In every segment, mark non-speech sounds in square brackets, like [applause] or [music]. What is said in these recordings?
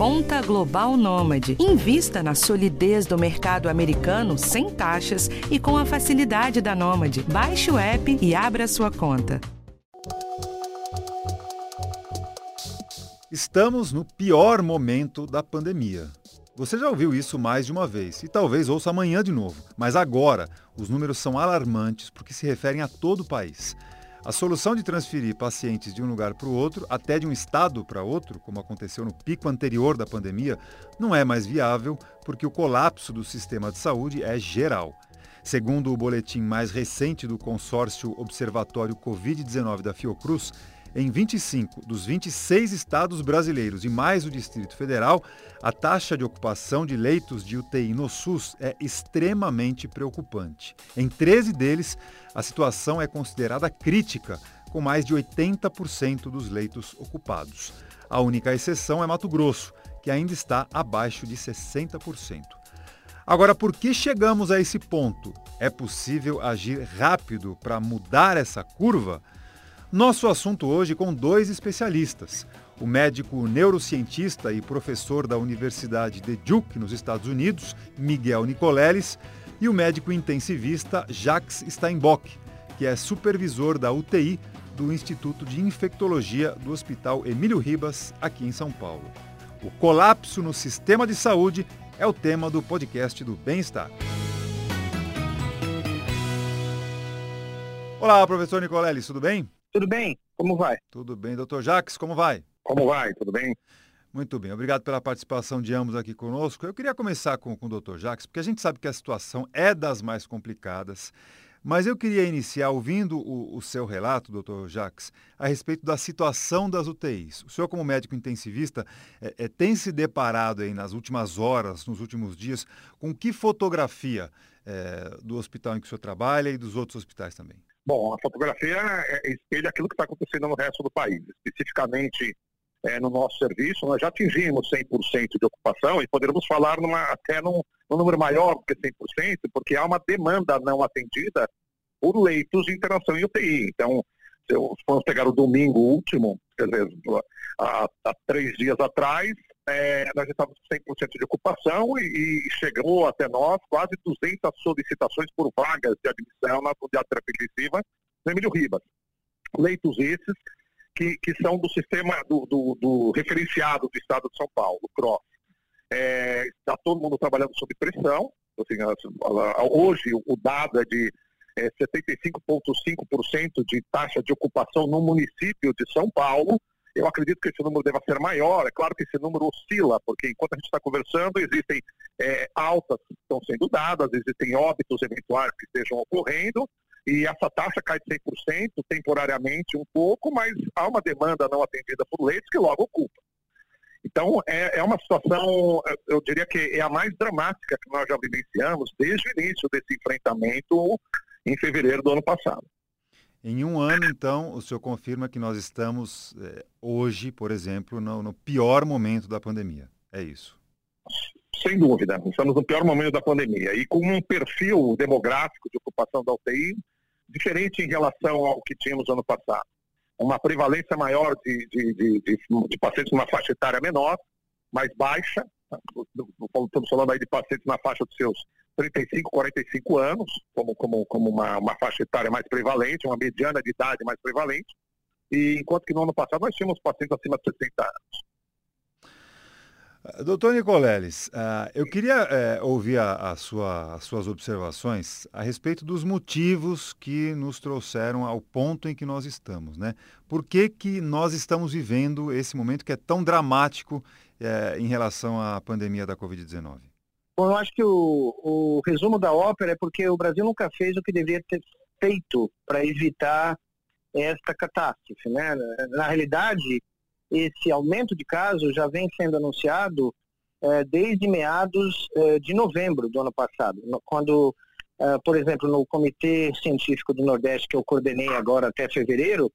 Conta Global Nômade. Invista na solidez do mercado americano sem taxas e com a facilidade da Nômade. Baixe o app e abra sua conta. Estamos no pior momento da pandemia. Você já ouviu isso mais de uma vez e talvez ouça amanhã de novo, mas agora os números são alarmantes porque se referem a todo o país. A solução de transferir pacientes de um lugar para o outro, até de um estado para outro, como aconteceu no pico anterior da pandemia, não é mais viável porque o colapso do sistema de saúde é geral. Segundo o boletim mais recente do consórcio Observatório Covid-19 da Fiocruz, em 25 dos 26 estados brasileiros e mais o Distrito Federal, a taxa de ocupação de leitos de UTI no SUS é extremamente preocupante. Em 13 deles, a situação é considerada crítica, com mais de 80% dos leitos ocupados. A única exceção é Mato Grosso, que ainda está abaixo de 60%. Agora, por que chegamos a esse ponto? É possível agir rápido para mudar essa curva? Nosso assunto hoje com dois especialistas. O médico neurocientista e professor da Universidade de Duke, nos Estados Unidos, Miguel Nicoleles, e o médico intensivista Jacques Steinbock, que é supervisor da UTI do Instituto de Infectologia do Hospital Emílio Ribas, aqui em São Paulo. O colapso no sistema de saúde é o tema do podcast do Bem-Estar. Olá, professor Nicoleles, tudo bem? Tudo bem? Como vai? Tudo bem. Doutor Jacques, como vai? Como vai? Tudo bem? Muito bem. Obrigado pela participação de ambos aqui conosco. Eu queria começar com, com o doutor Jacques, porque a gente sabe que a situação é das mais complicadas. Mas eu queria iniciar ouvindo o, o, seu relato, doutor Jacques, a respeito da situação das UTIs. O senhor, como médico intensivista, é, é, tem se deparado aí nas últimas horas, nos últimos dias, com que fotografia é, do hospital em que o senhor trabalha e dos outros hospitais também? Bom, a fotografia é, espelha aquilo que está acontecendo no resto do país. Especificamente é, no nosso serviço, nós já atingimos 100% de ocupação e poderíamos falar numa, até num, num, número maior do que 100%, porque há uma demanda não atendida por leitos de internação em UTI. Então, se formos pegar o domingo último, quer dizer, há, há três dias atrás, é, nós estávamos com 100% de ocupação e, e, chegou até nós quase 200 solicitações por vagas de admissão na unidade terapia intensiva no Emílio Ribas. Leitos esses que, que são do sistema do, do, do referenciado do Estado de São Paulo, CROSS. É, está todo mundo trabalhando sob pressão. Assim, hoje o dado é de é, 75,5% de taxa de ocupação no município de São Paulo eu acredito que esse número deva ser maior. É claro que esse número oscila, porque enquanto a gente está conversando, existem é, altas que estão sendo dadas, existem óbitos eventuais que estejam ocorrendo, e essa taxa cai de 100% temporariamente um pouco, mas há uma demanda não atendida por leitos que logo ocupa. Então, é, é uma situação, eu diria que é a mais dramática que nós já vivenciamos desde o início desse enfrentamento em fevereiro do ano passado. Em um ano, então, o senhor confirma que nós estamos eh, hoje, por exemplo, no, no, pior momento da pandemia. É isso? Sem dúvida. Estamos no pior momento da pandemia. E com um perfil demográfico de ocupação da UTI diferente em relação ao que tínhamos ano passado. Uma prevalência maior de, de, de, de, de pacientes numa faixa etária menor, mais baixa. Estamos falando aí de pacientes na faixa dos seus 35, 45 anos, como, como, como uma, uma faixa etária mais prevalente, uma mediana de idade mais prevalente, e enquanto que no ano passado nós tínhamos pacientes acima de 60 anos. Doutor Nicoleles, uh, eu queria uh, ouvir a, sua, as suas observações a respeito dos motivos que nos trouxeram ao ponto em que nós estamos. Né? Por que, que nós estamos vivendo esse momento que é tão dramático uh, em relação à pandemia da Covid-19? Bom, eu acho que o, o resumo da ópera é porque o Brasil nunca fez o que deveria ter feito para evitar esta catástrofe. Né? Na realidade, esse aumento de casos já vem sendo anunciado eh, desde meados eh, de novembro do ano passado, quando, eh, por exemplo, no Comitê Científico do Nordeste, que eu coordenei agora até fevereiro,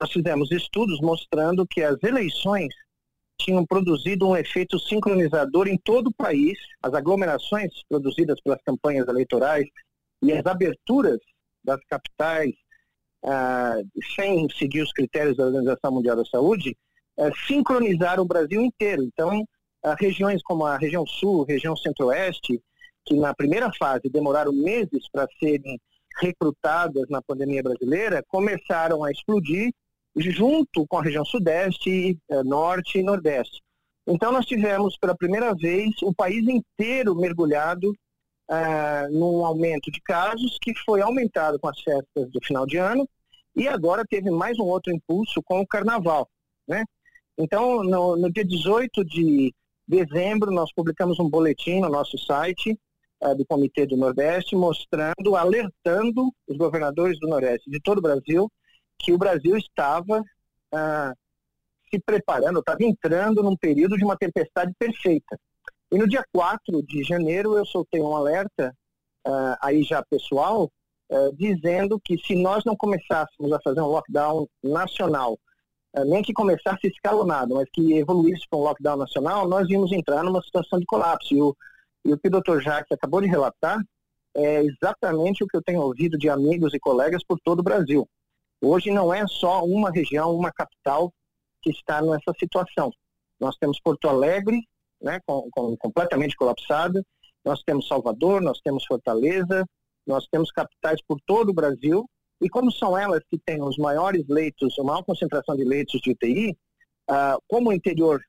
nós fizemos estudos mostrando que as eleições tinham produzido um efeito sincronizador em todo o país. As aglomerações produzidas pelas campanhas eleitorais e as aberturas das capitais, ah, sem seguir os critérios da Organização Mundial da Saúde, ah, sincronizaram o Brasil inteiro. Então, uh, regiões como a região sul, região centro-oeste, que na primeira fase demoraram meses para serem recrutadas na pandemia brasileira, começaram a explodir junto com a região sudeste, uh, norte e nordeste. Então nós tivemos pela primeira vez o país inteiro mergulhado uh, num aumento de casos que foi aumentado com as festas do final de ano e agora teve mais um outro impulso com o carnaval, né? Então, no, no dia 18 de dezembro, nós publicamos um boletim no nosso site uh, do Comitê do Nordeste, mostrando, alertando os governadores do Nordeste de todo o Brasil que o Brasil estava uh, se preparando, estava entrando num período de uma tempestade perfeita. E no dia 4 de janeiro eu soltei um alerta, uh, aí já pessoal, uh, dizendo que se nós não começássemos a fazer um lockdown nacional, uh, nem que começasse escalonado, mas que evoluísse para um lockdown nacional, nós íamos entrar numa situação de colapso. E o, e o que o Dr. Jacques acabou de relatar é exatamente o que eu tenho ouvido de amigos e colegas por todo o Brasil. Hoje não é só uma região, uma capital que está nessa situação. Nós temos Porto Alegre, né, com, com, completamente colapsada, nós temos Salvador, nós temos Fortaleza, nós temos capitais por todo o Brasil, e como são elas que têm os maiores leitos, a maior concentração de leitos de UTI, ah, como o interior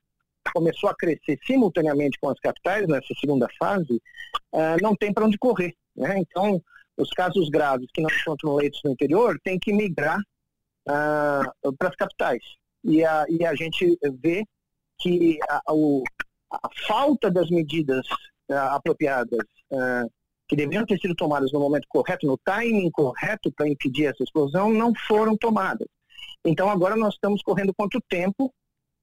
começou a crescer simultaneamente com as capitais nessa segunda fase, ah, não tem para onde correr. Né? Então, os casos graves que não encontram leitos no interior têm que migrar ah, para as capitais. E a, e a gente vê que a, o, a falta das medidas apropriadas que deveriam ter sido tomadas no momento correto, no timing correto para impedir essa explosão, não foram tomadas. Então agora nós estamos correndo quanto tempo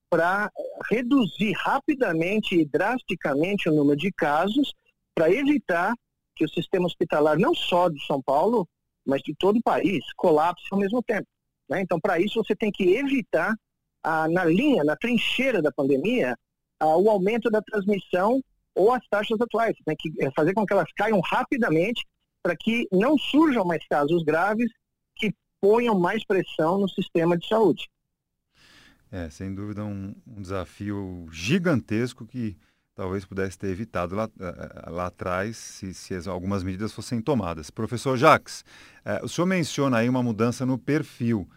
para reduzir rapidamente e drasticamente o número de casos, para evitar que o sistema hospitalar, não só de São Paulo, mas de todo o país, colapse ao mesmo tempo. Né? Então, para isso, você tem que evitar, na linha, na trincheira da pandemia, o aumento da transmissão ou as taxas atuais. Tem que eh, fazer com que elas caiam rapidamente para que não surjam mais casos graves que ponham mais pressão no sistema de saúde. É, sem dúvida um, um desafio gigantesco que talvez pudesse ter evitado lá, eh, eh, lá atrás se, se, algumas medidas fossem tomadas. Professor Jacques, o senhor menciona aí uma mudança no perfil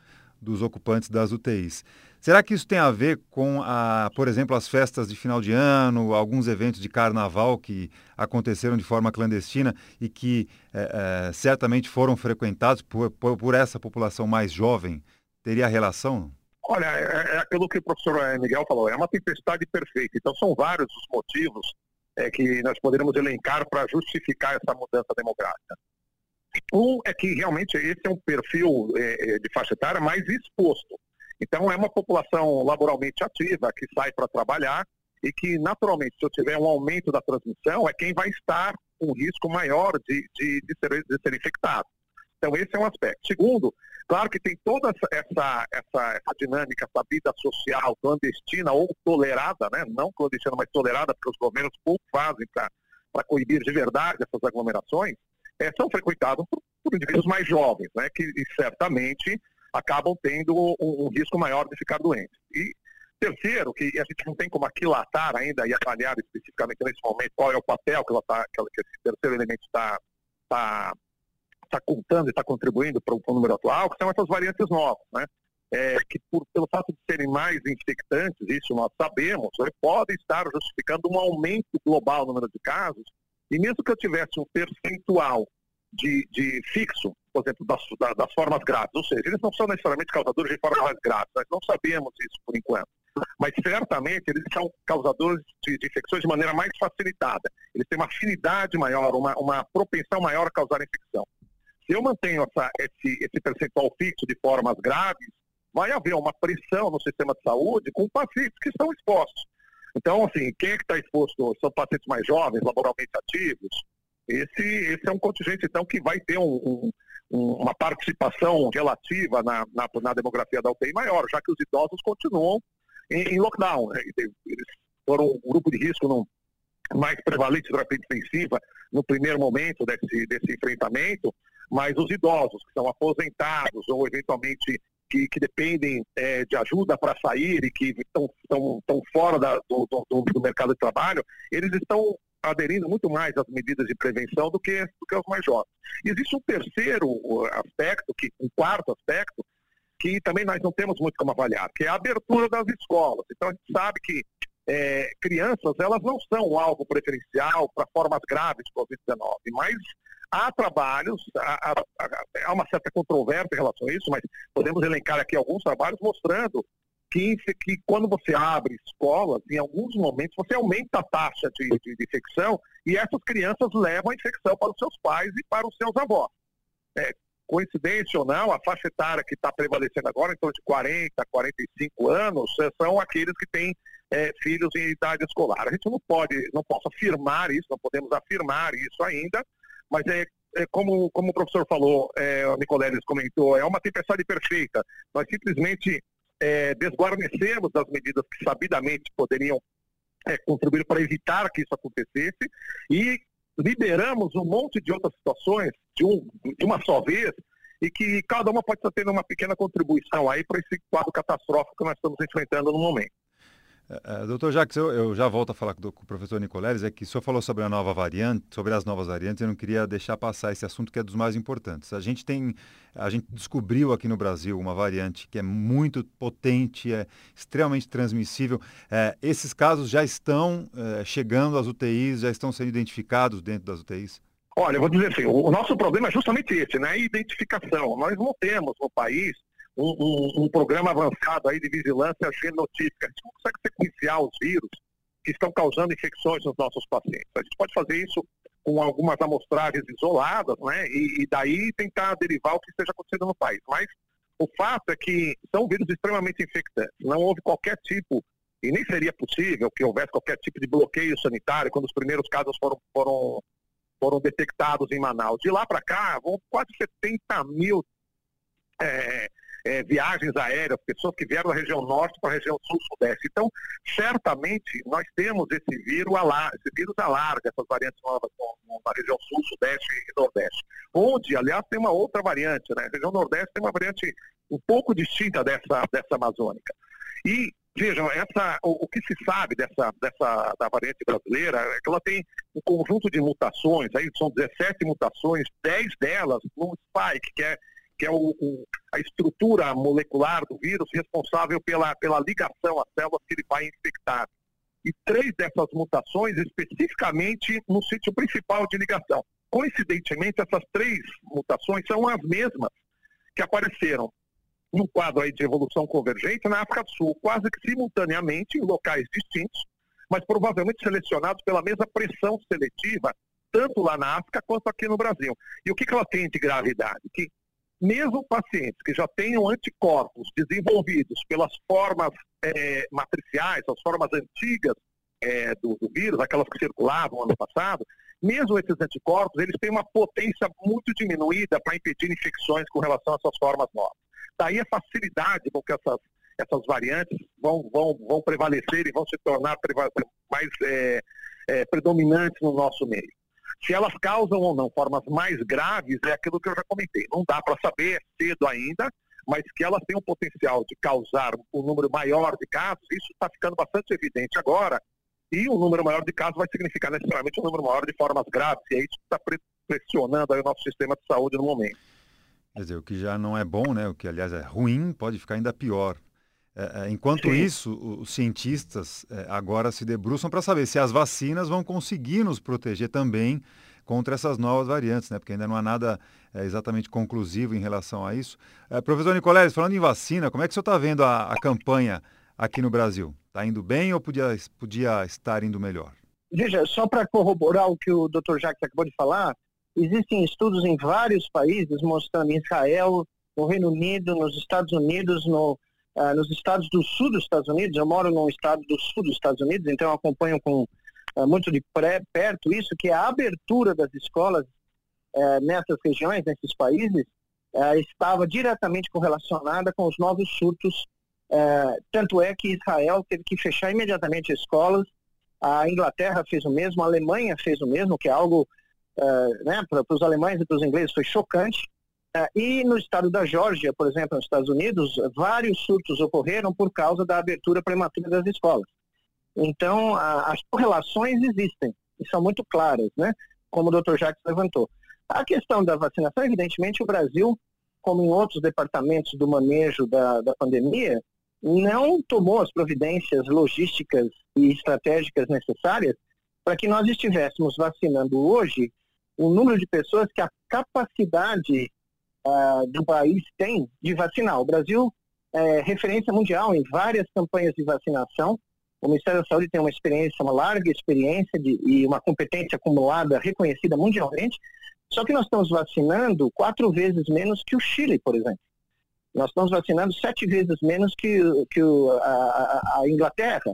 dos ocupantes das UTIs. Será que isso tem a ver com, a, por exemplo, as festas de final de ano, alguns eventos de carnaval que aconteceram de forma clandestina e que certamente foram frequentados por, por, por, essa população mais jovem? Teria relação? Olha, é, é, aquilo que o professor Miguel falou, é uma tempestade perfeita. Então, são vários os motivos é, que nós poderíamos elencar para justificar essa mudança demográfica. Um é que realmente esse é um perfil é, é de faixa etária mais exposto. Então, é uma população laboralmente ativa que sai para trabalhar e que, naturalmente, se eu tiver um aumento da transmissão, é quem vai estar com risco maior de, de, de, ser, de ser infectado. Então, esse é um aspecto. Segundo, claro que tem toda essa, essa, essa, dinâmica, essa vida social clandestina ou tolerada, né? não clandestina, mas tolerada, porque os governos pouco fazem para coibir de verdade essas aglomerações, é, são frequentados por, por indivíduos mais jovens, né? que certamente acabam tendo um, um risco maior de ficar doentes. E terceiro, que a gente não tem como aquilatar ainda e avaliar especificamente nesse momento qual é o papel que, ela tá, que, esse terceiro elemento está tá, tá contando e está contribuindo para o número atual, que são essas variantes novas, né? É, que por, pelo fato de serem mais infectantes, isso nós sabemos, né, estar justificando um aumento global no número de casos, e mesmo que eu tivesse um percentual de, de fixo por exemplo, das, das, formas graves. Ou seja, eles não são necessariamente causadores de formas mais graves. Nós não sabemos isso por enquanto. Mas certamente eles são causadores de, de infecções de maneira mais facilitada. Eles têm uma afinidade maior, uma, uma propensão maior a causar infecção. Eu mantenho essa, esse, esse percentual fixo de formas graves, vai haver uma pressão no sistema de saúde com pacientes que estão expostos. Então, assim, quem é que está exposto? São pacientes mais jovens, laboralmente ativos. Esse, esse é um contingente, então, que vai ter um, um uma participação relativa na, na, na, demografia da UTI maior, já que os idosos continuam em, em lockdown. Né? Eles foram um grupo de risco mais prevalente da terapia intensiva no primeiro momento desse, desse enfrentamento, mas os idosos que são aposentados ou eventualmente que, que dependem é, de ajuda para sair e que estão fora da, do, do, do, mercado de trabalho, eles estão aderindo muito mais às medidas de prevenção do que, do que os mais jovens. Existe um terceiro aspecto, que, um quarto aspecto, que também nós não temos muito como avaliar, que é a abertura das escolas. Então a gente sabe que é, crianças elas não são alvo preferencial para formas graves de Covid-19, mas há trabalhos, há, há, há, uma certa controvérsia em relação a isso, mas podemos elencar aqui alguns trabalhos mostrando que, que quando você abre escolas, em alguns momentos você aumenta a taxa de, de, de infecção e essas crianças levam a infecção para os seus pais e para os seus avós. É, coincidência ou não, a faixa etária que está prevalecendo agora, em torno de 40, 45 anos, é, são aqueles que têm é, filhos em idade escolar. A gente não pode, não posso afirmar isso, não podemos afirmar isso ainda, mas é, é como, como o professor falou, é, o Nicoleles comentou, é uma tempestade perfeita. Nós simplesmente é, desguarnecemos as medidas que sabidamente poderiam é, contribuir para evitar que isso acontecesse e liberamos um monte de outras situações de, um, de uma só vez e que cada uma pode estar tendo uma pequena contribuição aí para esse quadro catastrófico que nós estamos enfrentando no momento. Uh, doutor Jacques, eu, eu, já volto a falar com, com o professor Nicoleles, é que o senhor falou sobre a nova variante, sobre as novas variantes, eu não queria deixar passar esse assunto que é dos mais importantes. A gente tem, a gente descobriu aqui no Brasil uma variante que é muito potente, é extremamente transmissível. É, esses casos já estão é, chegando às UTIs, já estão sendo identificados dentro das UTIs? Olha, eu vou dizer assim, o, o nosso problema é justamente esse, né? Identificação. Nós não temos no país um, um, um, programa avançado aí de vigilância genotípica. A gente não consegue sequenciar os vírus que estão causando infecções nos nossos pacientes. A gente pode fazer isso com algumas amostragens isoladas, né? E, e daí tentar derivar o que esteja acontecendo no país. Mas o fato é que são vírus extremamente infectantes. Não houve qualquer tipo, e nem seria possível que houvesse qualquer tipo de bloqueio sanitário quando os primeiros casos foram, foram, foram detectados em Manaus. De lá para cá, vão quase 70 mil é, é, viagens aéreas, pessoas que vieram da região norte para a região sul-sudeste. Então, certamente, nós temos esse vírus, esse vírus alarga, essas variantes novas na região sul, sudeste e nordeste. Onde, aliás, tem uma outra variante, né? A região nordeste tem uma variante um pouco distinta dessa, dessa amazônica. E Vejam, essa, o, o, que se sabe dessa, dessa da variante brasileira é que ela tem um conjunto de mutações, aí são 17 mutações, 10 delas no spike, que é que é o, o, a estrutura molecular do vírus responsável pela, pela ligação às células que ele vai infectar. E três dessas mutações especificamente no sítio principal de ligação. Coincidentemente, essas três mutações são as mesmas que apareceram no quadro aí de evolução convergente na África do Sul, quase que simultaneamente em locais distintos, mas provavelmente selecionados pela mesma pressão seletiva, tanto lá na África quanto aqui no Brasil. E o que, que ela tem de gravidade? Que mesmo pacientes que já tenham anticorpos desenvolvidos pelas formas é, matriciais, as formas antigas é, do, do, vírus, aquelas que circulavam ano passado, mesmo esses anticorpos, eles têm uma potência muito diminuída para impedir infecções com relação a essas formas novas. Daí a facilidade com que essas, essas variantes vão, vão, vão prevalecer e vão se tornar mais é, é, predominantes no nosso meio. Se elas causam ou não formas mais graves, é aquilo que eu já comentei. Não dá para saber, é cedo ainda, mas que elas têm o potencial de causar um número maior de casos, isso está ficando bastante evidente agora. E um número maior de casos vai significar necessariamente um número maior de formas graves, e é isso que está pressionando o nosso sistema de saúde no momento. Quer dizer, o que já não é bom, né? o que aliás é ruim, pode ficar ainda pior. É, é enquanto Sim. isso, os cientistas é, agora se debruçam para saber se as vacinas vão conseguir nos proteger também contra essas novas variantes, né? porque ainda não há nada é, exatamente conclusivo em relação a isso. É, professor Nicoleles, falando em vacina, como é que o senhor está vendo a, a, campanha aqui no Brasil? Está indo bem ou podia, podia estar indo melhor? Veja, só para corroborar o que o Dr. Jacques acabou de falar, existem estudos em vários países mostrando em Israel, no Reino Unido, nos Estados Unidos, no, uh, nos estados do sul dos Estados Unidos. Eu moro num estado do sul dos Estados Unidos, então eu acompanho com uh, muito de pré, perto isso, que a abertura das escolas uh, nessas regiões, nesses países, estava diretamente correlacionada com os novos surtos. tanto é que Israel teve que fechar imediatamente escolas, a Inglaterra fez o mesmo, a Alemanha fez o mesmo, que é algo, né, para os alemães e para os ingleses foi chocante, Uh, e no estado da Geórgia, por exemplo, nos Estados Unidos, vários surtos ocorreram por causa da abertura prematura das escolas. Então, a, as correlações existem e são muito claras, né? Como o Dr. Jacques levantou. A questão da vacinação, evidentemente, o Brasil, como em outros departamentos do manejo da, da pandemia, não tomou as providências logísticas e estratégicas necessárias para que nós estivéssemos vacinando hoje o número de pessoas que a capacidade uh, do país tem de vacinar. O Brasil é referência mundial em várias campanhas de vacinação. O Ministério da Saúde tem uma experiência, uma larga experiência de, e uma competência acumulada reconhecida mundialmente. Só que nós estamos vacinando quatro vezes menos que o Chile, por exemplo. Nós estamos vacinando sete vezes menos que, que a, a Inglaterra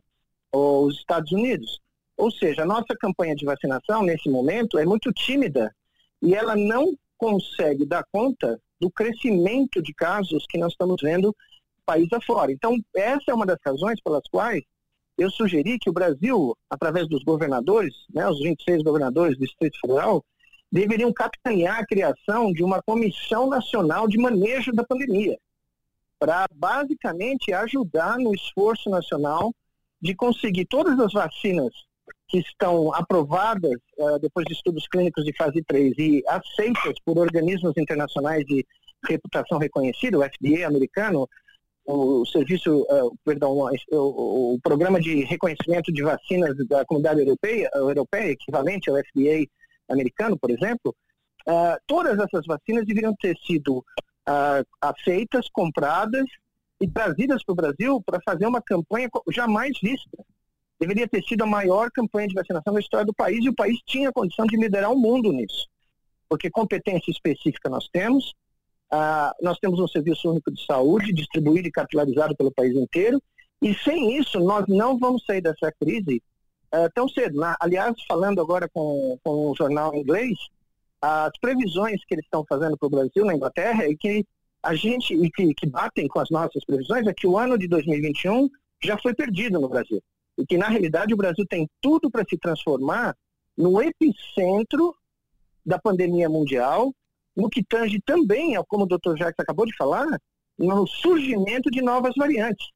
ou os Estados Unidos. Ou seja, a nossa campanha de vacinação, nesse momento, é muito tímida e ela não consegue dar conta do crescimento de casos que nós estamos vendo país afora. Então, essa é uma das razões pelas quais eu sugeri que o Brasil, através dos governadores, né, os 26 governadores do Distrito Federal, deveriam capitanear a criação de uma comissão nacional de manejo da pandemia, para basicamente ajudar no esforço nacional de conseguir todas as vacinas que estão aprovadas uh, depois de estudos clínicos de fase 3 e aceitas por organismos internacionais de reputação reconhecida, o FDA americano, o serviço, uh, perdão, o, o, programa de reconhecimento de vacinas da comunidade europeia, europeia equivalente ao FDA americano, por exemplo, uh, todas essas vacinas deveriam ter sido aceitas, compradas e trazidas para o Brasil para fazer uma campanha jamais vista deveria ter sido a maior campanha de vacinação da história do país e o país tinha condição de liderar o mundo nisso. Porque competência específica nós temos, ah, nós temos um serviço único de saúde distribuído e capilarizado pelo país inteiro, e sem isso nós não vamos sair dessa crise ah, tão cedo. Na, aliás, falando agora com, com um jornal inglês, as previsões que eles estão fazendo para o Brasil na Inglaterra é que a gente, e que, que batem com as nossas previsões, é que o ano de 2021 já foi perdido no Brasil e que, na realidade, o Brasil tem tudo para se transformar no epicentro da pandemia mundial, no que tange também, como o Dr. Jacques acabou de falar, no surgimento de novas variantes.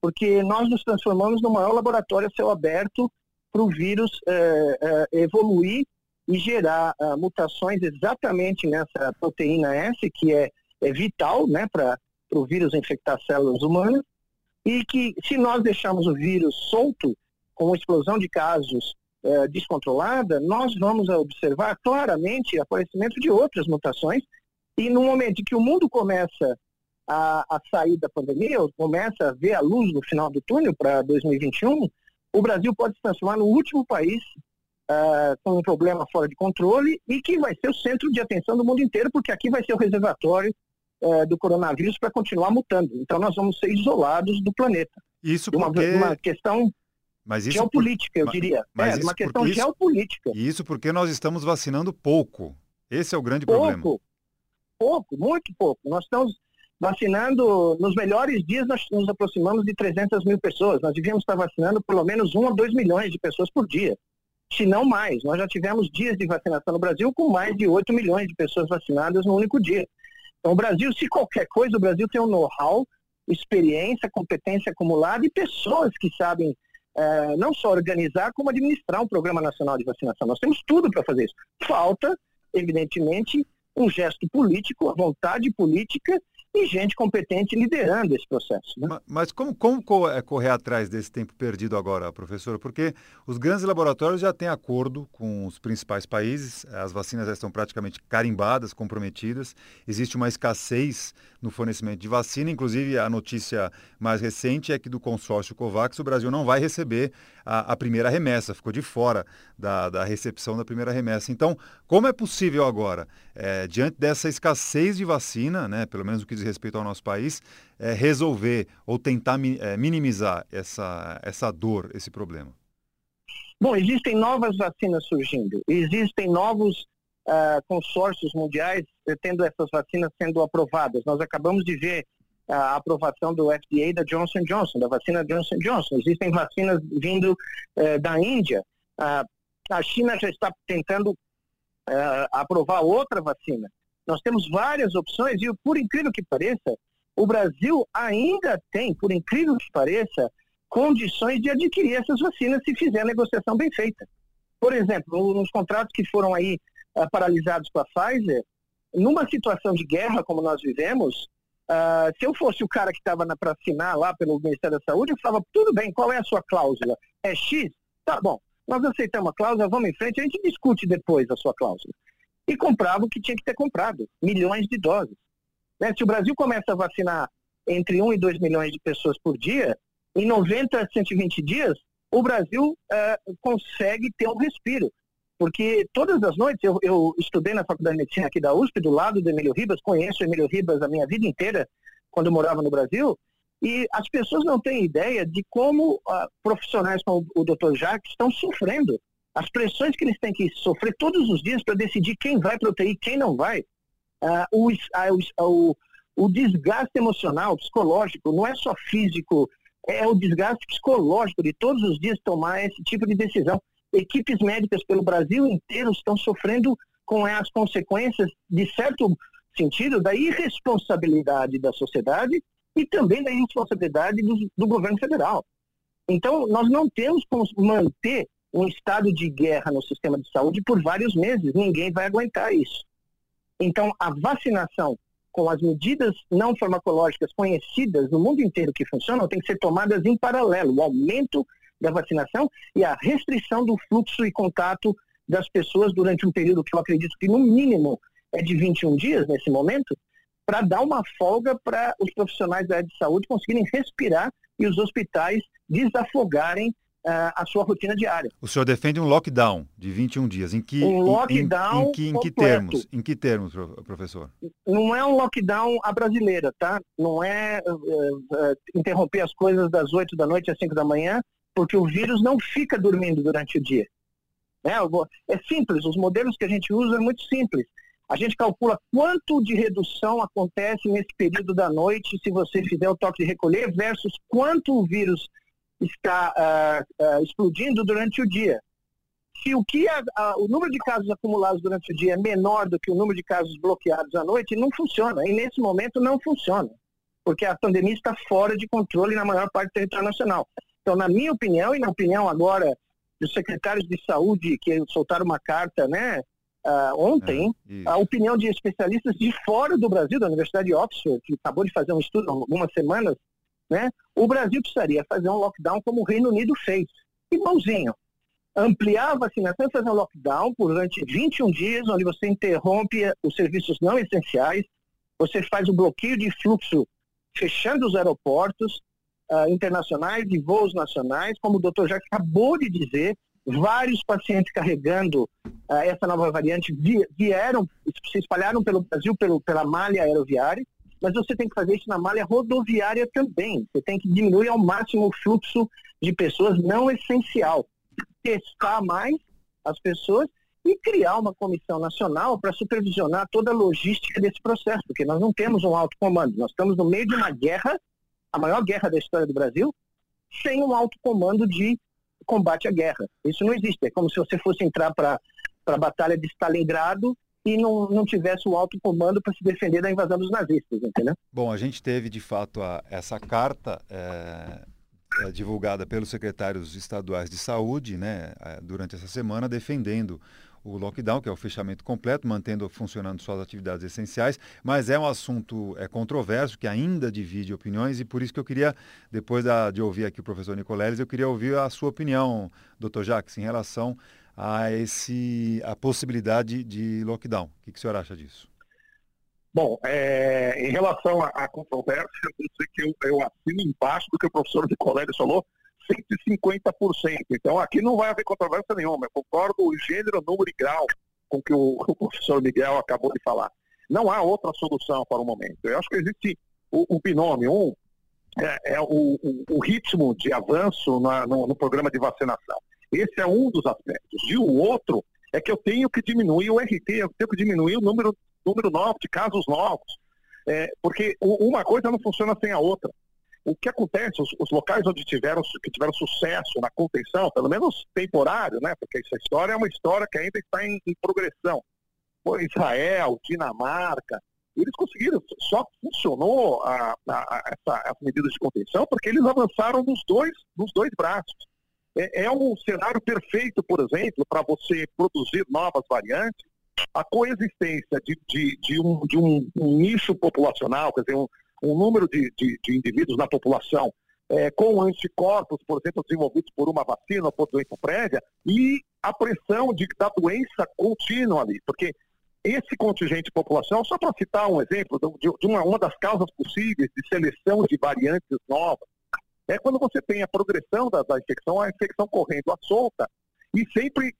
Porque nós nos transformamos no maior laboratório a céu aberto para o vírus eh, eh, evoluir e gerar uh, mutações exatamente nessa proteína S, que é, é vital né, para o vírus infectar células humanas, e que se nós deixarmos o vírus solto, com uma explosão de casos eh, descontrolada, nós vamos observar claramente o aparecimento de outras mutações. E no momento que o mundo começa a, a sair da pandemia, ou começa a ver a luz no final do túnel para 2021, o Brasil pode se transformar no último país uh, com um problema fora de controle e que vai ser o centro de atenção do mundo inteiro, porque aqui vai ser o reservatório é, do coronavírus para continuar mutando. Então nós vamos ser isolados do planeta. Isso porque... Uma, uma questão mas isso geopolítica, por... eu diria. Mas é, uma questão isso... geopolítica. E isso porque nós estamos vacinando pouco. Esse é o grande pouco, problema. Pouco, muito pouco. Nós estamos vacinando, nos melhores dias nós nos aproximamos de 300 mil pessoas. Nós devíamos estar vacinando pelo menos 1 a 2 milhões de pessoas por dia, se não mais. Nós já tivemos dias de vacinação no Brasil com mais de 8 milhões de pessoas vacinadas no único dia. Então, o Brasil, se qualquer coisa, o Brasil tem um know-how, experiência, competência acumulada e pessoas que sabem é, não só organizar, como administrar um programa nacional de vacinação. Nós temos tudo para fazer isso. Falta, evidentemente, um gesto político, a vontade política e gente competente liderando esse processo. Né? Mas como, como é correr atrás desse tempo perdido agora, professor? Porque os grandes laboratórios já têm acordo com os principais países, as vacinas já estão praticamente carimbadas, comprometidas, existe uma escassez no fornecimento de vacina, inclusive a notícia mais recente é que do consórcio COVAX o Brasil não vai receber a, a primeira remessa, ficou de fora da, da, recepção da primeira remessa. Então, como é possível agora, é, diante dessa escassez de vacina, né, pelo menos o que diz respeito ao nosso país, é, resolver ou tentar é, minimizar essa, essa dor, esse problema? Bom, existem novas vacinas surgindo, existem novos uh, consórcios mundiais eh, tendo essas vacinas sendo aprovadas. Nós acabamos de ver a aprovação do FDA da Johnson Johnson, da vacina Johnson Johnson. Existem vacinas vindo uh, da Índia. Uh, a China já está tentando uh, aprovar outra vacina. Nós temos várias opções e, por incrível que pareça, o Brasil ainda tem, por incrível que pareça, condições de adquirir essas vacinas se fizer a negociação bem feita. Por exemplo, nos contratos que foram aí uh, paralisados com a Pfizer, numa situação de guerra como nós vivemos, uh, se eu fosse o cara que estava para assinar lá pelo Ministério da Saúde, eu falava, tudo bem, qual é a sua cláusula? É X? Tá bom, nós aceitamos a cláusula, vamos em frente, a gente discute depois a sua cláusula. E comprava o que tinha que ter comprado, milhões de doses. Né? Se o Brasil começa a vacinar entre 1 e 2 milhões de pessoas por dia, em 90 a 120 dias, o Brasil uh, consegue ter um respiro. Porque todas as noites, eu, eu, estudei na Faculdade de Medicina aqui da USP, do lado do Emílio Ribas, conheço o Emílio Ribas a minha vida inteira, quando eu morava no Brasil, e as pessoas não têm ideia de como uh, profissionais como o Dr. Jacques estão sofrendo. As pressões que eles têm que sofrer todos os dias para decidir quem vai para UTI e quem não vai. O, o, o desgaste emocional, psicológico, não é só físico, é o desgaste psicológico de todos os dias tomar esse tipo de decisão. Equipes médicas pelo Brasil inteiro estão sofrendo com as consequências, de certo sentido, da irresponsabilidade da sociedade e também da irresponsabilidade do, do governo federal. Então, nós não temos como manter um estado de guerra no sistema de saúde por vários meses. Ninguém vai aguentar isso. Então, a vacinação com as medidas não farmacológicas conhecidas no mundo inteiro que funcionam tem que ser tomadas em paralelo. O aumento da vacinação e a restrição do fluxo e contato das pessoas durante um período que eu acredito que no mínimo é de 21 dias nesse momento, para dar uma folga para os profissionais da área de saúde conseguirem respirar e os hospitais desafogarem uh, a sua rotina diária. O senhor defende um lockdown de 21 dias. Em que, um lockdown em, em, em, que, em que termos? Em que termos, professor? Não é um lockdown à brasileira, tá? Não é uh, uh, interromper as coisas das 8 da noite às 5 da manhã, porque o vírus não fica dormindo durante o dia. Né? É simples, os modelos que a gente usa é muito simples. A gente calcula quanto de redução acontece nesse período da noite se você fizer o toque de recolher versus quanto o vírus está uh, uh, explodindo durante o dia. Se o, que a, a, o número de casos acumulados durante o dia é menor do que o número de casos bloqueados à noite, não funciona. E nesse momento não funciona, porque a pandemia está fora de controle na maior parte do território nacional. Então, na minha opinião, e na opinião agora dos secretários de saúde que soltaram uma carta, né, uh, ontem, é, a opinião de especialistas de fora do Brasil, da Universidade de Oxford, que acabou de fazer um estudo há algumas semanas, né? O Brasil precisaria fazer um lockdown como o Reino Unido fez. Igualzinho. Ampliar a vacinação e fazer um lockdown durante 21 dias, onde você interrompe os serviços não essenciais, você faz o bloqueio de fluxo fechando os aeroportos uh, internacionais e voos nacionais, como o doutor já acabou de dizer, vários pacientes carregando uh, essa nova variante vieram, se espalharam pelo Brasil pelo, pela malha aeroviária, mas você tem que fazer isso na malha rodoviária também. Você tem que diminuir ao máximo o fluxo de pessoas não essencial. Testar mais as pessoas e criar uma comissão nacional para supervisionar toda a logística desse processo, porque nós não temos um alto comando. Nós estamos no meio de uma guerra, a maior guerra da história do Brasil, sem um alto comando de combate à guerra. Isso não existe. É como se você fosse entrar para a batalha de Stalingrado e não, não tivesse o alto comando para se defender da invasão dos nazistas, entendeu? Bom, a gente teve de fato a, essa carta é, é, divulgada pelos secretários estaduais de saúde, né, é, durante essa semana, defendendo o lockdown, que é o fechamento completo, mantendo funcionando suas atividades essenciais, mas é um assunto é, controverso, que ainda divide opiniões, e por isso que eu queria, depois da, de ouvir aqui o professor Nicoleles, eu queria ouvir a sua opinião, doutor Jacques, em relação a, esse, a possibilidade de lockdown. O que, que o senhor acha disso? Bom, é, em relação à, controvérsia, eu eu, assino embaixo do que o professor colégio falou, 150%. Então, aqui não vai haver controvérsia nenhuma. Eu concordo o gênero, número e grau com que [laughs] o, professor Miguel acabou de falar. Não há outra solução para o momento. Eu acho que existe o, o binômio. Um é, é o, o, o, ritmo de avanço na, no, no programa de vacinação. Esse é um dos aspectos. E o outro é que eu tenho que diminuir o RT, eu tenho que diminuir o número, número novo de casos novos. É, porque uma coisa não funciona sem a outra. O que acontece, os, os, locais onde tiveram, que tiveram sucesso na contenção, pelo menos temporário, né? Porque essa história é uma história que ainda está em, em progressão. foi Israel, Dinamarca, eles conseguiram, só funcionou a, a, a essa, as medidas de contenção porque eles avançaram nos dois, nos dois braços. É, é um cenário perfeito, por exemplo, para você produzir novas variantes, a coexistência de, de, de, um, de um, um, nicho populacional, quer dizer, um, um número de, de, de, indivíduos na população é, com anticorpos, por exemplo, desenvolvidos por uma vacina ou por doença prévia, e a pressão de, da doença contínua ali, porque esse contingente população, só para citar um exemplo de, de uma, uma das causas possíveis de seleção de variantes novas, é quando você tem a progressão da, da infecção, a infecção correndo à solta, e sempre,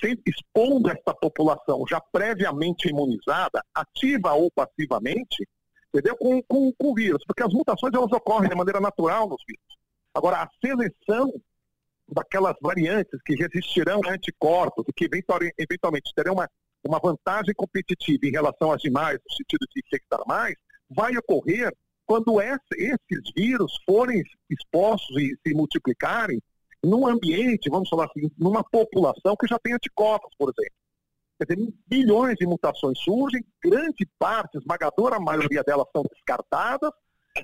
sempre expondo essa população já previamente imunizada, ativa ou passivamente, entendeu? Com, com, com o vírus, porque as mutações elas ocorrem de maneira natural nos vírus. Agora, a seleção daquelas variantes que resistirão a anticorpos e que eventualmente terão uma, uma vantagem competitiva em relação às demais, no sentido de infectar mais, vai ocorrer quando esses vírus forem expostos e se multiplicarem num ambiente, vamos falar assim, numa população que já tem anticorpos, por exemplo. Quer dizer, bilhões de mutações surgem, grande parte, esmagadora maioria delas são descartadas,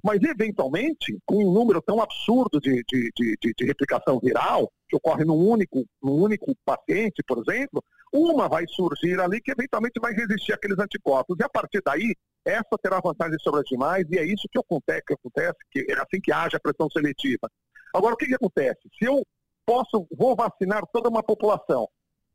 mas eventualmente, com um número tão absurdo de, de, de, de replicação viral, que ocorre num único, num único paciente, por exemplo, uma vai surgir ali que eventualmente vai resistir àqueles anticorpos. E a partir daí, essa terá vantagem sobre as demais, e é isso que acontece, que acontece que é assim que haja a pressão seletiva. Agora, o que, que acontece? Se eu posso, vou vacinar toda uma população,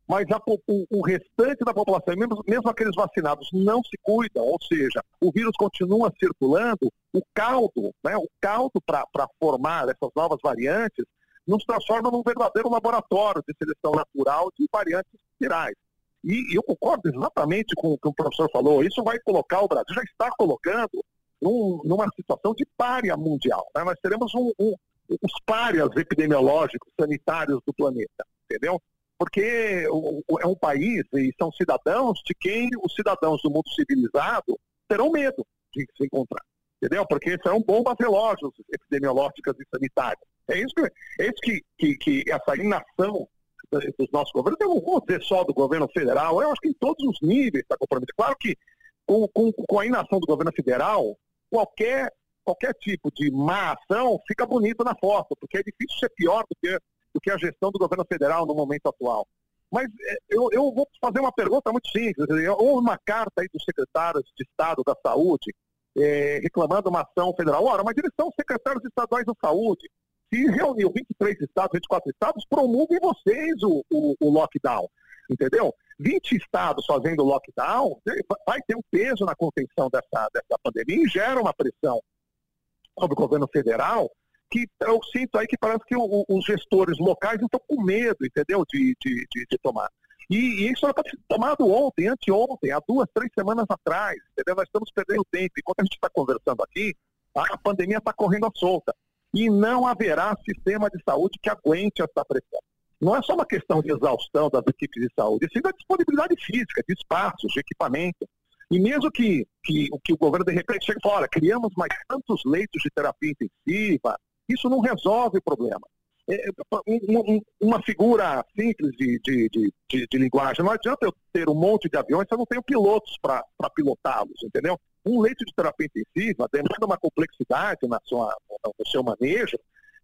mas a, o, o, restante da população, mesmo, mesmo aqueles vacinados, não se cuidam, ou seja, o vírus continua circulando, o caldo, né, o caldo para formar essas novas variantes, nos transforma num verdadeiro laboratório de seleção natural de variantes virais. E, eu concordo exatamente com o que o professor falou, isso vai colocar o Brasil, já está colocando num, numa situação de párea mundial. Né? Nós teremos um, um, os páreas epidemiológicos, sanitários do planeta, entendeu? Porque é um país e são cidadãos de quem os cidadãos do mundo civilizado terão medo de se encontrar, entendeu? Porque serão bombas relógios epidemiológicas e sanitárias. É isso que, é isso que, que, que essa inação dos nossos governos, eu não vou dizer só do governo federal, eu acho que em todos os níveis está comprometido. Claro que com, com, com a inação do governo federal, qualquer, qualquer tipo de má ação fica bonito na foto, porque é difícil ser pior do que do que a gestão do governo federal no momento atual. Mas é, eu, eu vou fazer uma pergunta muito simples. Houve uma carta aí dos secretários de Estado da Saúde é, reclamando uma ação federal. Ora, mas eles são secretários estaduais da saúde. Se reuniu 23 estados, 24 estados, promulguem vocês o, o, o lockdown. Entendeu? 20 estados fazendo lockdown vai ter um peso na contenção dessa, dessa pandemia e gera uma pressão sobre o governo federal que eu sinto aí que parece que o, os gestores locais estão com medo, entendeu, de, de, de, de tomar. E, e, isso era para ser tomado ontem, anteontem, há duas, três semanas atrás, entendeu? Nós estamos perdendo tempo. Enquanto a gente está conversando aqui, a pandemia está correndo à solta. E não haverá sistema de saúde que aguente essa pressão. Não é só uma questão de exaustão das equipes de saúde, sim da disponibilidade física, de espaços, de equipamento. E mesmo que, que, que o governo de repente chegue e fale, olha, criamos mais tantos leitos de terapia intensiva, isso não resolve o problema. É, uma figura simples de, de, de, de, de linguagem. Não adianta eu ter um monte de aviões se eu não tenho pilotos para pilotá-los, entendeu? Um leito de terapia intensiva demanda uma complexidade na sua, no seu manejo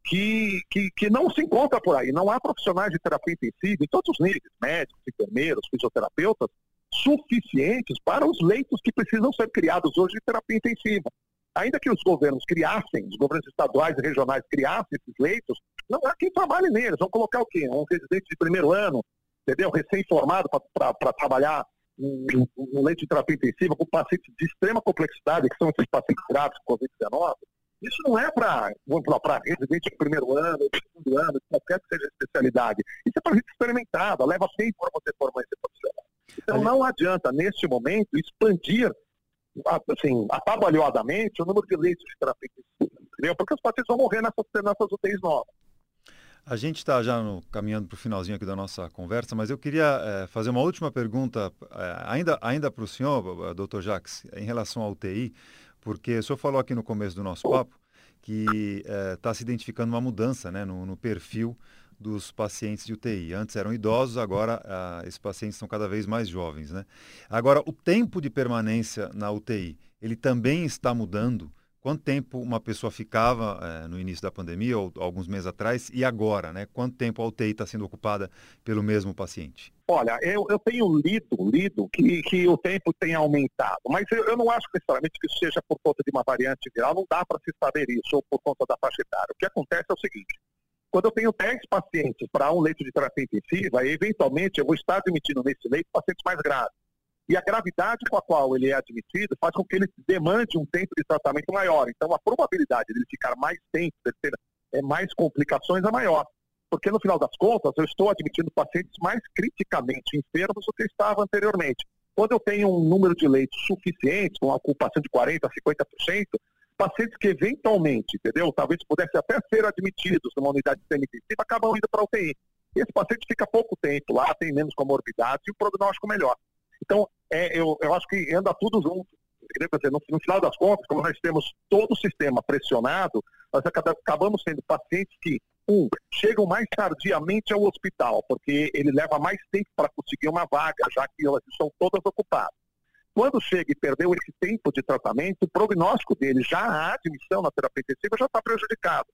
que, que, que não se encontra por aí. Não há profissionais de terapia intensiva em todos os níveis, médicos, enfermeiros, fisioterapeutas, suficientes para os leitos que precisam ser criados hoje de terapia intensiva ainda que os governos criassem, os governos estaduais e regionais criassem esses leitos, não há quem trabalhe neles. Vão colocar o quê? Um residente de primeiro ano, entendeu? Recém-formado para trabalhar um, um leite de terapia intensiva com pacientes de extrema complexidade, que são esses pacientes graves com Covid-19. Isso não é para residente de primeiro ano, de segundo ano, qualquer que seja a especialidade. Isso é para gente experimentada, leva tempo para você formar esse profissional. Então não adianta, neste momento, expandir assim, atabalhoadamente o número de leitos de terapia intensiva, porque os pacientes vão morrer nessas, nessas UTIs novas. A gente está já no, caminhando para o finalzinho aqui da nossa conversa, mas eu queria é, fazer uma última pergunta, é, ainda, ainda para o senhor, doutor Jacques, em relação à UTI, porque o senhor falou aqui no começo do nosso papo que está eh, se identificando uma mudança né, no, no perfil dos pacientes de UTI. Antes eram idosos, agora ah, esses pacientes são cada vez mais jovens. Né? Agora, o tempo de permanência na UTI, ele também está mudando? Quanto tempo uma pessoa ficava eh, no início da pandemia, ou alguns meses atrás, e agora, né? Quanto tempo a UTI está sendo ocupada pelo mesmo paciente? Olha, eu, eu tenho lido, lido que, que o tempo tem aumentado, mas eu, eu não acho necessariamente que isso seja por conta de uma variante viral, não dá para se saber isso, ou por conta da faixa etária. O que acontece é o seguinte, quando eu tenho 10 pacientes para um leito de terapia intensiva, eventualmente eu vou estar admitindo nesse leito pacientes mais graves. E a gravidade com a qual ele é admitido faz com que ele demande um tempo de tratamento maior. Então, a probabilidade de ele ficar mais tempo, de ter é, mais complicações, é maior. Porque, no final das contas, eu estou admitindo pacientes mais criticamente enfermos do que estava anteriormente. Quando eu tenho um número de leitos suficiente, com a ocupação de 40%, 50%, pacientes que eventualmente, entendeu, talvez pudessem até ser admitidos numa unidade de semi-intensiva, acabam indo para a UTI. Esse paciente fica pouco tempo lá, tem menos comorbidades e o prognóstico melhor. Então, é, eu, eu acho que anda tudo junto. Dizer, no, no, final das contas, como nós temos todo o sistema pressionado, nós acabamos tendo pacientes que, um, chegam mais tardiamente ao hospital, porque ele leva mais tempo para conseguir uma vaga, já que elas estão todas ocupadas. Quando chega e perdeu esse tempo de tratamento, o prognóstico dele, já a admissão na terapia intensiva, já está prejudicado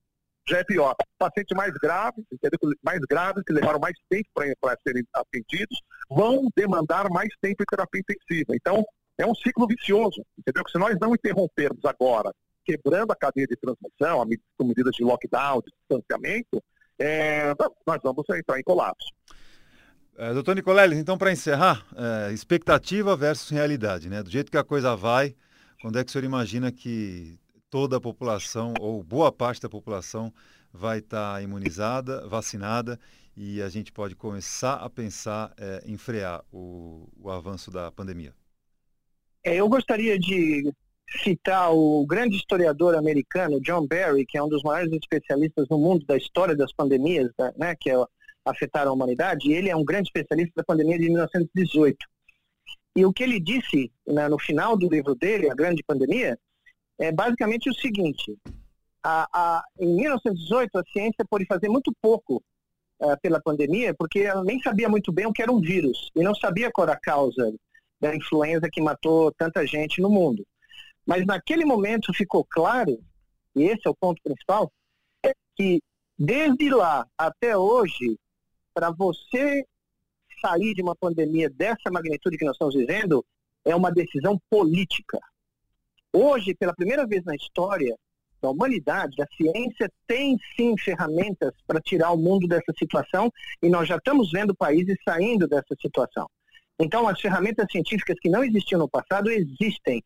já é pior. Pacientes mais graves, entendeu? mais graves, que levaram mais tempo para serem atendidos, vão demandar mais tempo em terapia intensiva. Então, é um ciclo vicioso, entendeu? Que se nós não interrompermos agora, quebrando a cadeia de transmissão, com medidas de lockdown, de distanciamento, é, nós vamos entrar em colapso. É, doutor Nicoleles, então para encerrar, é, expectativa versus realidade, né? Do jeito que a coisa vai, quando é que o senhor imagina que toda a população, ou boa parte da população, vai estar tá imunizada, vacinada, e a gente pode começar a pensar é, em frear o, o avanço da pandemia? É, eu gostaria de citar o grande historiador americano John Barry, que é um dos maiores especialistas no mundo da história das pandemias, né, que é, afetaram a humanidade. E ele é um grande especialista da pandemia de 1918. E o que ele disse né, no final do livro dele, A Grande Pandemia, é basicamente o seguinte: a, a, em 1918 a ciência pôde fazer muito pouco uh, pela pandemia, porque ela nem sabia muito bem o que era um vírus e não sabia qual era a causa da influenza que matou tanta gente no mundo. Mas naquele momento ficou claro, e esse é o ponto principal, que desde lá até hoje, para você sair de uma pandemia dessa magnitude que nós estamos vivendo, é uma decisão política. Hoje, pela primeira vez na história da humanidade, a ciência tem sim ferramentas para tirar o mundo dessa situação e nós já estamos vendo países saindo dessa situação. Então, as ferramentas científicas que não existiam no passado existem,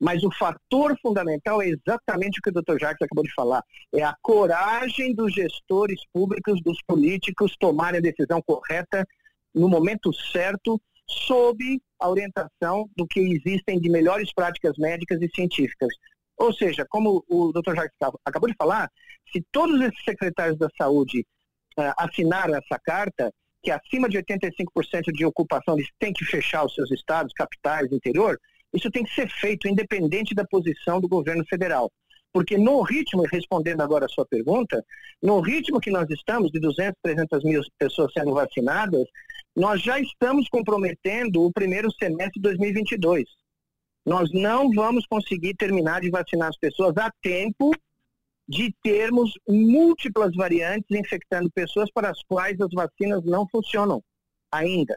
mas o fator fundamental é exatamente o que o Dr. Jacques acabou de falar: é a coragem dos gestores públicos, dos políticos tomarem a decisão correta no momento certo sob a orientação do que existem de melhores práticas médicas e científicas. Ou seja, como o Dr. Jacques acabou de falar, se todos esses secretários da saúde uh, assinaram essa carta, que acima de 85% de ocupação eles têm que fechar os seus estados, capitais, interior, isso tem que ser feito independente da posição do governo federal. Porque no ritmo, respondendo agora a sua pergunta, no ritmo que nós estamos, de 200, 300 mil pessoas sendo vacinadas, nós já estamos comprometendo o primeiro semestre de 2022. Nós não vamos conseguir terminar de vacinar as pessoas a tempo de termos múltiplas variantes infectando pessoas para as quais as vacinas não funcionam ainda.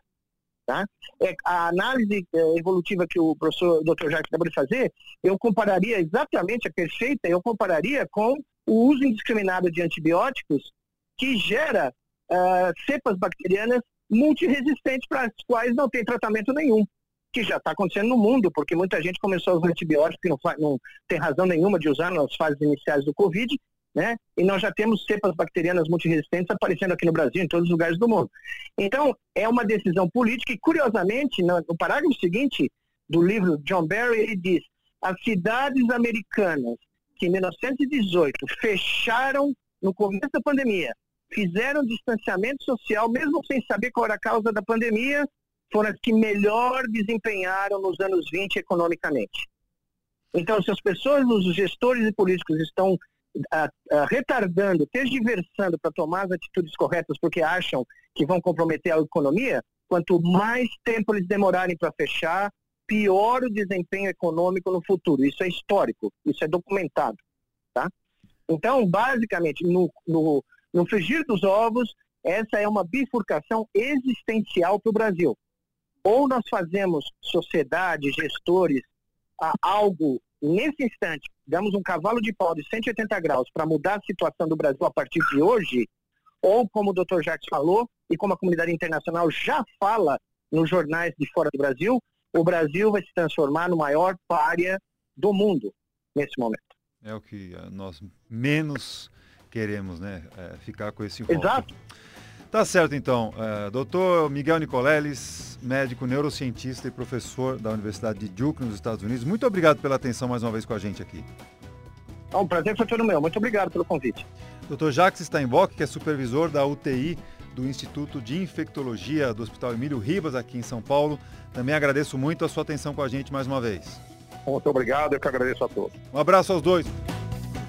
Tá? É, a análise é, evolutiva que o professor Dr. Jacques acabou de fazer, eu compararia exatamente a perfeita, eu compararia com o uso indiscriminado de antibióticos que gera uh, cepas bacterianas multiresistentes para as quais não tem tratamento nenhum, que já está acontecendo no mundo, porque muita gente começou a usar antibióticos que não, não tem razão nenhuma de usar nas fases iniciais do Covid, né? E nós já temos cepas bacterianas multiresistentes aparecendo aqui no Brasil, em todos os lugares do mundo. Então, é uma decisão política e, curiosamente, no, parágrafo seguinte do livro John Barry, ele diz: as cidades americanas que em 1918 fecharam no começo da pandemia, fizeram distanciamento social, mesmo sem saber qual era a causa da pandemia, foram as que melhor desempenharam nos anos 20 economicamente. Então, se as pessoas, os gestores e políticos estão retardando, tergiversando para tomar as atitudes corretas porque acham que vão comprometer a economia, quanto mais tempo eles demorarem para fechar, pior o desempenho econômico no futuro. Isso é histórico, isso é documentado. Tá? Então, basicamente, no, no, no frigir dos ovos, essa é uma bifurcação existencial para o Brasil. Ou nós fazemos sociedade, gestores, algo nesse instante, damos um cavalo de pau de 180 graus para mudar a situação do Brasil a partir de hoje, ou como o Dr. Jacques falou, e como a comunidade internacional já fala nos jornais de fora do Brasil, o Brasil vai se transformar no maior párea do mundo nesse momento. É o que eh, nós menos queremos, né? É ficar com esse enfoque. Exato. Tá certo, então. Uh, doutor Miguel Nicoleles, médico neurocientista e professor da Universidade de Duke, nos Estados Unidos. Muito obrigado pela atenção mais uma vez com a gente aqui. É um prazer foi todo meu. Muito obrigado pelo convite. Dr. Jacques Steinbock, que é supervisor da UTI do Instituto de Infectologia do Hospital Emílio Ribas, aqui em São Paulo. Também agradeço muito a sua atenção com a gente mais uma vez. Muito obrigado, eu que agradeço a todos. Um abraço aos dois.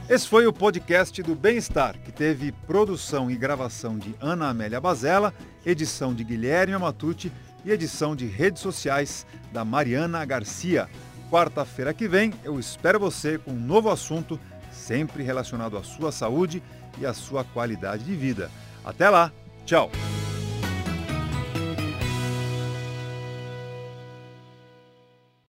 Esse foi o podcast do Bem-Estar, que teve produção e gravação de Ana Amélia Bazella, edição de Guilherme Amatucci e edição de redes sociais da Mariana Garcia. Quarta-feira que vem eu espero você com um novo assunto, sempre relacionado à sua saúde e à sua qualidade de vida. Até lá, tchau!